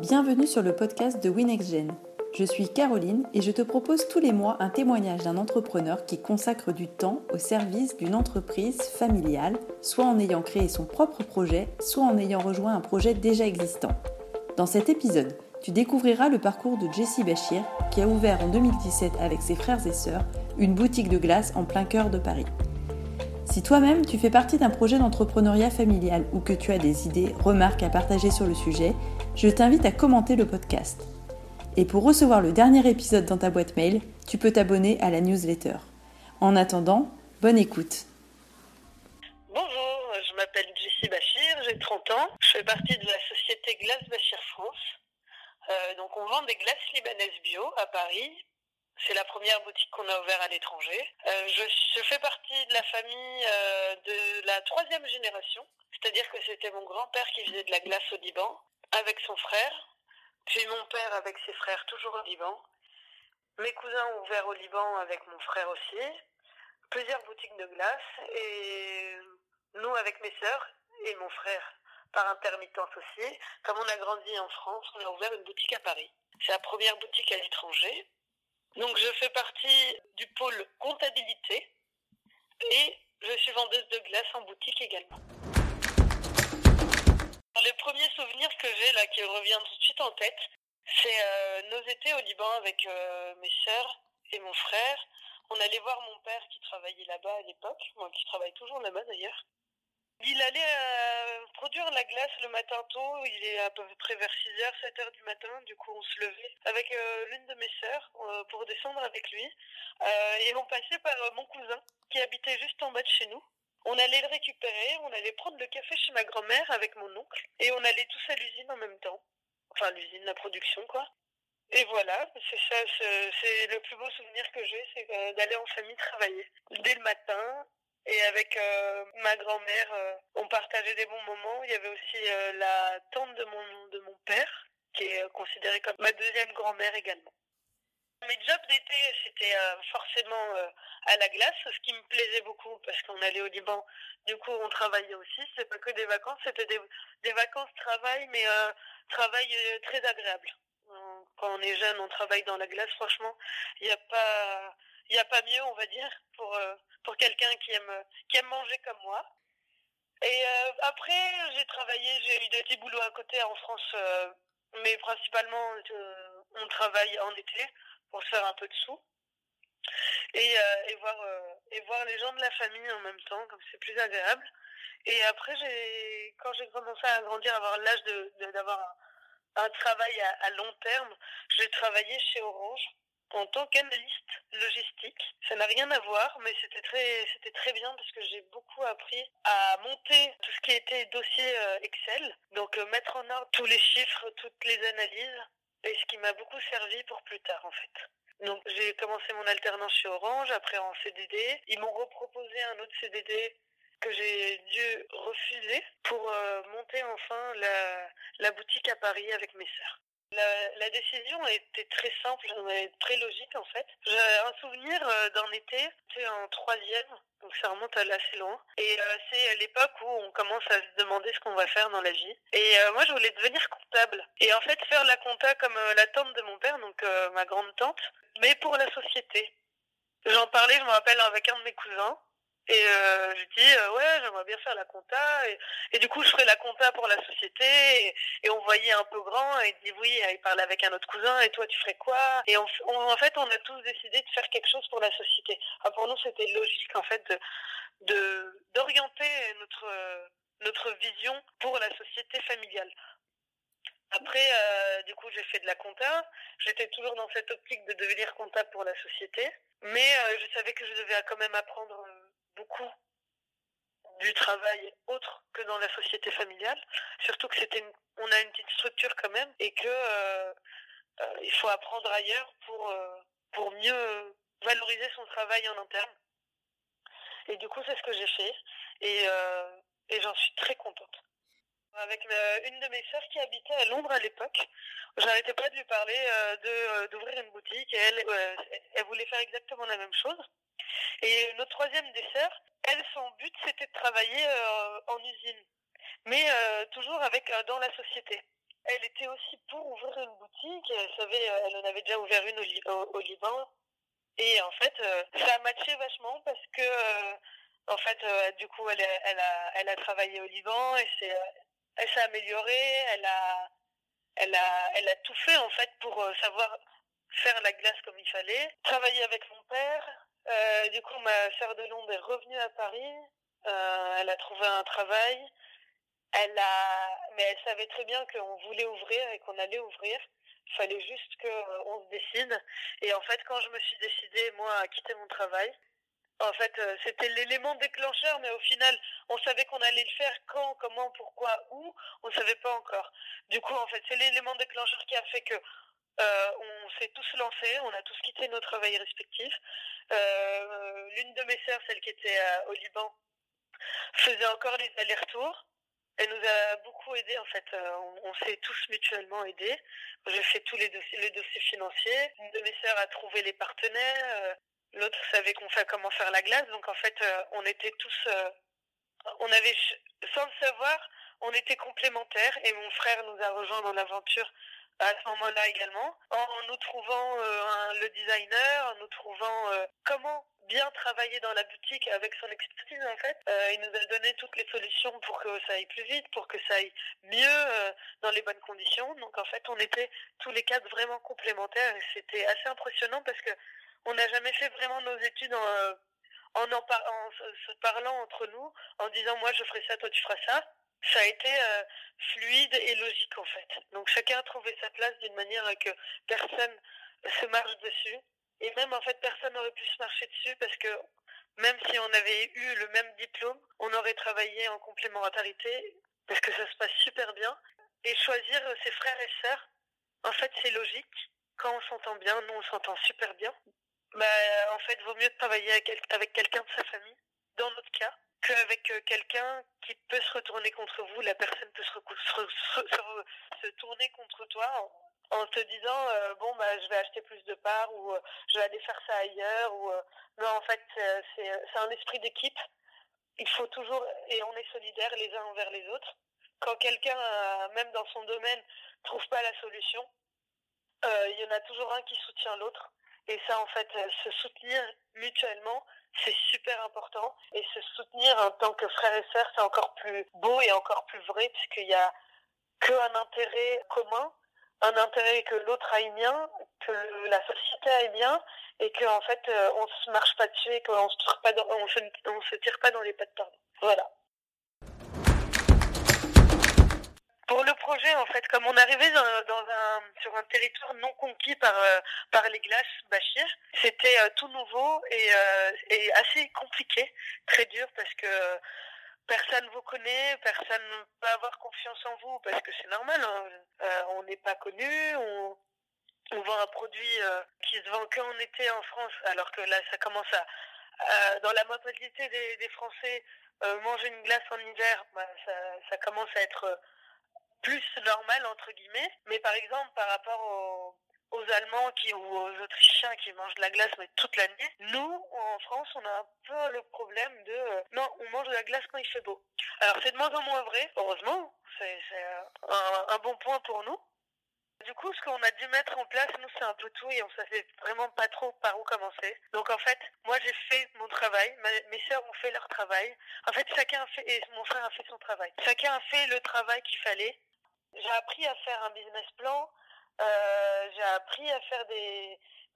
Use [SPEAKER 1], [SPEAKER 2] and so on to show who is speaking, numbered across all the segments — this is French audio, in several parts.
[SPEAKER 1] Bienvenue sur le podcast de WinXGen. Je suis Caroline et je te propose tous les mois un témoignage d'un entrepreneur qui consacre du temps au service d'une entreprise familiale, soit en ayant créé son propre projet, soit en ayant rejoint un projet déjà existant. Dans cet épisode, tu découvriras le parcours de Jessie Bachir, qui a ouvert en 2017 avec ses frères et sœurs une boutique de glace en plein cœur de Paris. Si toi-même tu fais partie d'un projet d'entrepreneuriat familial ou que tu as des idées, remarques à partager sur le sujet, je t'invite à commenter le podcast. Et pour recevoir le dernier épisode dans ta boîte mail, tu peux t'abonner à la newsletter. En attendant, bonne écoute.
[SPEAKER 2] Bonjour, je m'appelle Jessie Bachir, j'ai 30 ans. Je fais partie de la société Glace Bachir France. Euh, donc on vend des glaces libanaises bio à Paris c'est la première boutique qu'on a ouverte à l'étranger. Euh, je, fais partie de la famille euh, de la troisième génération, c'est-à-dire que c'était mon grand-père qui faisait de la glace au Liban avec son frère, puis mon père avec ses frères toujours au Liban. Mes cousins ont ouvert au Liban avec mon frère aussi, plusieurs boutiques de glace et nous avec mes sœurs et mon frère par intermittence aussi. Comme on a grandi en France, on a ouvert une boutique à Paris. C'est la première boutique à l'étranger. Donc je fais partie du pôle comptabilité et je suis vendeuse de glace en boutique également. Le premier souvenir que j'ai là qui revient tout de suite en tête, c'est euh, nos étés au Liban avec euh, mes sœurs et mon frère. On allait voir mon père qui travaillait là-bas à l'époque, moi qui travaille toujours là-bas d'ailleurs. Il allait euh, produire la glace le matin tôt, il est à peu près vers 6h, 7h du matin, du coup on se levait avec l'une de mes sœurs pour descendre avec lui. et on passait par mon cousin qui habitait juste en bas de chez nous. On allait le récupérer, on allait prendre le café chez ma grand-mère avec mon oncle et on allait tous à l'usine en même temps. Enfin l'usine, la production quoi. Et voilà, c'est ça, c'est le plus beau souvenir que j'ai, c'est d'aller en famille travailler. Dès le matin, et avec euh, ma grand-mère, euh, on partageait des bons moments. Il y avait aussi euh, la tante de mon, de mon père, qui est considérée comme ma deuxième grand-mère également. Mes jobs d'été, c'était forcément à la glace, ce qui me plaisait beaucoup parce qu'on allait au Liban. Du coup, on travaillait aussi. C'est pas que des vacances, c'était des, des vacances travail, mais travail très agréable. Quand on est jeune, on travaille dans la glace. Franchement, il n'y a pas il a pas mieux, on va dire, pour, euh, pour quelqu'un qui aime, qui aime manger comme moi. Et euh, après, j'ai travaillé, j'ai eu des petits boulots à côté en France, euh, mais principalement, on travaille en été pour faire un peu de sous. Et, et, voir, et voir les gens de la famille en même temps, comme c'est plus agréable. Et après, j'ai, quand j'ai commencé à grandir, avoir l'âge de, d'avoir un, travail à, long terme, j'ai travaillé chez Orange en tant qu'analyste logistique. Ça n'a rien à voir, mais c'était très, c'était très bien parce que j'ai beaucoup appris à monter tout ce qui était dossier euh, Excel, donc euh, mettre en ordre tous les chiffres, toutes les analyses, et ce qui m'a beaucoup servi pour plus tard en fait. Donc j'ai commencé mon alternance chez Orange, après en CDD. Ils m'ont reproposé un autre CDD que j'ai dû refuser pour euh, monter enfin la, la boutique à Paris avec mes sœurs. La, décision était très simple, très logique en fait. J'ai un souvenir euh, d'un été, c'est en troisième, donc ça remonte à assez loin. Et euh, c'est l'époque où on commence à se demander ce qu'on va faire dans la vie. Et euh, moi, je voulais devenir comptable. Et en fait, faire la compta comme la tante de mon père, donc ma grande tante, mais pour la société. J'en parlais, je me rappelle, avec un de mes cousins. Et euh, je dis euh, ouais j'aimerais bien faire la compta et, et, du coup je ferai la compta pour la société et, on voyait un peu grand et il dit oui il parlait avec un autre cousin et toi tu ferais quoi? Et en fait on a tous décidé de faire quelque chose pour la société. Enfin, pour nous c'était logique en fait de d'orienter notre notre vision pour la société familiale. Après, euh, du coup, j'ai fait de la compta. J'étais toujours dans cette optique de devenir comptable pour la société. Mais euh, je savais que je devais quand même apprendre beaucoup du travail autre que dans la société familiale, surtout que c'était on a une petite structure quand même et que euh, euh, il faut apprendre ailleurs pour euh, pour mieux valoriser son travail en interne. Et du coup, c'est ce que j'ai fait et et j'en suis très contente. Avec une de mes sœurs qui habitait à Londres à l'époque, j'arrêtais pas de lui parler de d'ouvrir une boutique et elle elle voulait faire exactement la même chose. Et notre troisième des sœurs, elle, son but, c'était de travailler euh, en usine, mais euh, toujours avec euh, dans la société. Elle était aussi pour ouvrir une boutique. Elle elle en avait déjà ouvert une au, Liban. Et en fait, ça a matché vachement parce que, en fait, du coup, elle, elle, a, elle a travaillé au Liban et c'est, elle s'est améliorée. Elle a, elle a, elle a tout fait en fait pour savoir faire la glace comme il fallait. Travailler avec mon père. du coup, ma sœur de Londres est revenue à Paris. Euh, elle a trouvé un travail. Elle a, mais elle savait très bien qu'on voulait ouvrir et qu'on allait ouvrir. Il fallait juste qu'on se décide. Et en fait, quand je me suis décidée, moi, à quitter mon travail, en fait, euh, c'était l'élément déclencheur, mais au final, on savait qu'on allait le faire quand, comment, pourquoi, où, on ne savait pas encore. Du coup, en fait, c'est l'élément déclencheur qui a fait que euh, on s'est tous lancés, on a tous quitté nos travails respectifs. L'une de mes sœurs, celle qui était au Liban, faisait encore les allers-retours. Elle nous a beaucoup aidés en fait. Euh, on, s'est tous mutuellement aidés. J'ai fait tous les dossiers, dossiers financiers. Une de mes sœurs a trouvé les partenaires. Euh, l'autre savait comment faire la glace. Donc en fait, euh, on était tous, on avait, sans le savoir, on était complémentaires. Et mon frère nous a rejoints dans l'aventure à ce moment-là également, en nous trouvant le designer, en nous trouvant comment bien travaillé dans la boutique avec son expertise en fait. Euh, il nous a donné toutes les solutions pour que ça aille plus vite, pour que ça aille mieux euh, dans les bonnes conditions. Donc en fait, on était tous les quatre vraiment complémentaires et c'était assez impressionnant parce que on n'a jamais fait vraiment nos études en, euh, en, en, se parlant entre nous, en disant moi je ferai ça, toi tu feras ça. Ça a été fluide et logique en fait. Donc chacun a trouvé sa place d'une manière que personne se marche dessus. Et même, en fait, personne n'aurait pu se marcher dessus parce que même si on avait eu le même diplôme, on aurait travaillé en complémentarité parce que ça se passe super bien. Et choisir ses frères et sœurs, en fait, c'est logique. Quand on s'entend bien, nous, on s'entend super bien. Bah, en fait, vaut mieux travailler avec quelqu'un de sa famille, dans notre cas, qu'avec euh, quelqu'un qui peut se retourner contre vous. La personne peut se, se tourner contre toi en te disant euh, bon bah je vais acheter plus de parts ou euh, je vais aller faire ça ailleurs ou non en fait c'est c'est un esprit d'équipe il faut toujours et on est solidaires les uns envers les autres quand quelqu'un même dans son domaine trouve pas la solution il y en a toujours un qui soutient l'autre et ça en fait se soutenir mutuellement c'est super important et se soutenir en tant que frère et sœur c'est encore plus beau et encore plus vrai puisqu'il y a qu'un intérêt commun un intérêt que l'autre aille bien, que la société aille bien, et qu'en en fait euh, on se marche pas dessus et qu'on se tire pas dans, on se, tire pas dans les pattes pardon. Voilà. Pour le projet, en fait, comme on arrivait dans, un, sur un territoire non conquis par, euh, par les glaces Bachir, c'était euh, tout nouveau et, assez compliqué, très dur parce que personne vous connaît, personne ne peut avoir confiance en vous parce que c'est normal, hein. euh, on n'est pas connu, on, vend un produit euh, qui se vend qu'en été en France, alors que là ça commence à, dans la mentalité des, Français, euh, manger une glace en hiver, bah, ça, commence à être plus normal entre guillemets, mais par exemple par rapport au aux Allemands ou aux Autrichiens qui mangent de la glace mais toute l'année. Nous, en France, on a un peu le problème de euh, non, on mange de la glace quand il fait beau. Alors c'est de moins en moins vrai, heureusement, c'est un, un, bon point pour nous. Du coup, ce qu'on a dû mettre en place, nous, c'est un peu tout et on savait vraiment pas trop par où commencer. Donc, en fait, moi, j'ai fait mon travail, mes sœurs ont fait leur travail. En fait, chacun a fait, et mon frère a fait son travail. Chacun a fait le travail qu'il fallait. J'ai appris à faire un business plan, euh, j'ai appris à faire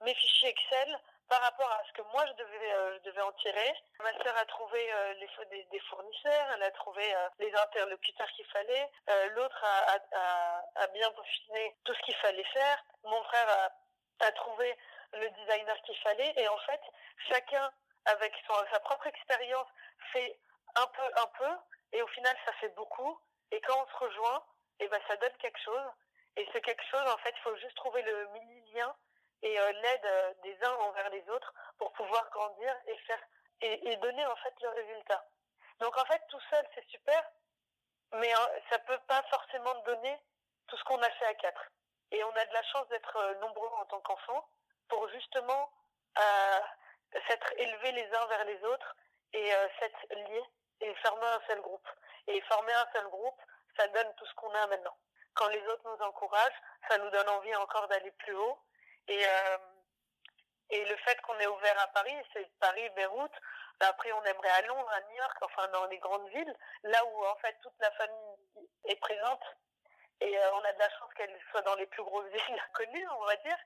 [SPEAKER 2] mes fichiers Excel par rapport à ce que moi je devais euh, en tirer. Ma sœur a trouvé euh, les des, fournisseurs, elle a trouvé les interlocuteurs qu'il fallait. L'autre a, bien peaufiné tout ce qu'il fallait faire. Mon frère a, trouvé le designer qu'il fallait et en fait chacun avec sa propre expérience fait un peu un peu et au final ça fait beaucoup et quand on se rejoint et eh ben ça donne quelque chose et c'est quelque chose, en fait, il faut juste trouver le mini-lien et euh, l'aide euh, des uns envers les autres pour pouvoir grandir et faire et, donner en fait le résultat. Donc en fait, tout seul, c'est super, mais euh, ça peut pas forcément donner tout ce qu'on a fait à quatre. Et on a de la chance d'être nombreux en tant qu'enfants pour justement s'être élevés les uns vers les autres et s'être liés et former un seul groupe. Et former un seul groupe, ça donne tout ce qu'on a maintenant. quand les autres nous encouragent, ça nous donne envie encore d'aller plus haut. Et, et le fait qu'on est ouvert à Paris, c'est Paris, Beyrouth, après, on aimerait à Londres, à New York, enfin dans les grandes villes, là où en fait toute la famille est présente. Et euh, on a de la chance qu'elle soit dans les plus grosses villes connues, on va dire.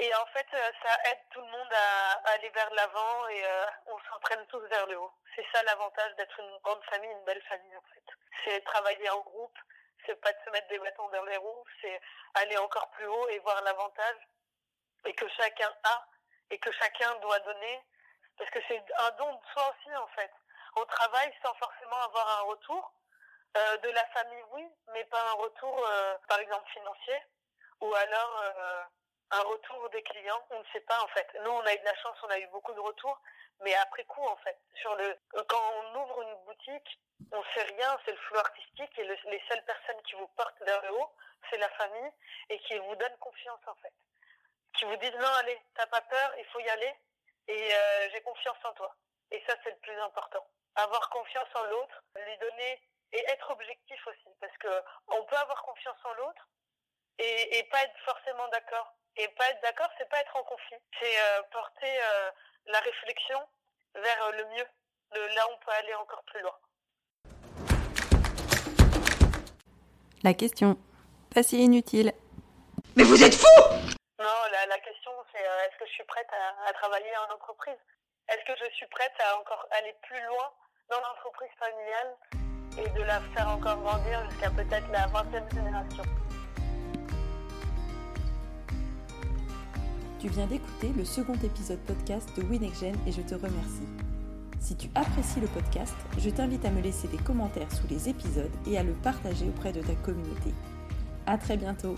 [SPEAKER 2] Et en fait, euh, ça aide tout le monde à, aller vers l'avant et euh, on s'entraîne tous vers le haut. C'est ça l'avantage d'être une grande famille, une belle famille en fait. C'est travailler en groupe, c'est pas de se mettre des bâtons dans les roues, c'est aller encore plus haut et voir l'avantage et que chacun a et que chacun doit donner parce que c'est un don de soi aussi, en fait. On travaille sans forcément avoir un retour. Euh, de la famille, oui, mais pas un retour, par exemple, financier. Ou alors un retour des clients. On ne sait pas, en fait. Nous, on a eu de la chance, on a eu beaucoup de retours. Mais après coup, en fait, sur le, quand on ouvre une boutique, on sait rien, c'est le flou artistique et les seules personnes qui vous portent vers le haut, c'est la famille et qui vous donnent confiance, en fait. Qui vous disent, non, allez, t'as pas peur, il faut y aller et euh, j'ai confiance en toi. Et ça, c'est le plus important. Avoir confiance en l'autre, lui donner et être objectif aussi, parce que on peut avoir confiance en l'autre et, et, pas être forcément d'accord. Et pas être d'accord, c'est pas être en conflit. C'est euh, porter euh, la réflexion vers le mieux, le, là où on peut aller encore plus loin.
[SPEAKER 1] La question, pas si inutile.
[SPEAKER 3] Mais vous êtes fou
[SPEAKER 2] non, la, question c'est euh, est-ce que je suis prête à, travailler en entreprise? Est-ce que je suis prête à encore aller plus loin dans l'entreprise familiale et de la faire encore grandir jusqu'à peut-être la 20e génération?
[SPEAKER 1] Tu viens d'écouter le second épisode podcast de WinExGen et je te remercie. Si tu apprécies le podcast, je t'invite à me laisser des commentaires sous les épisodes et à le partager auprès de ta communauté. À très bientôt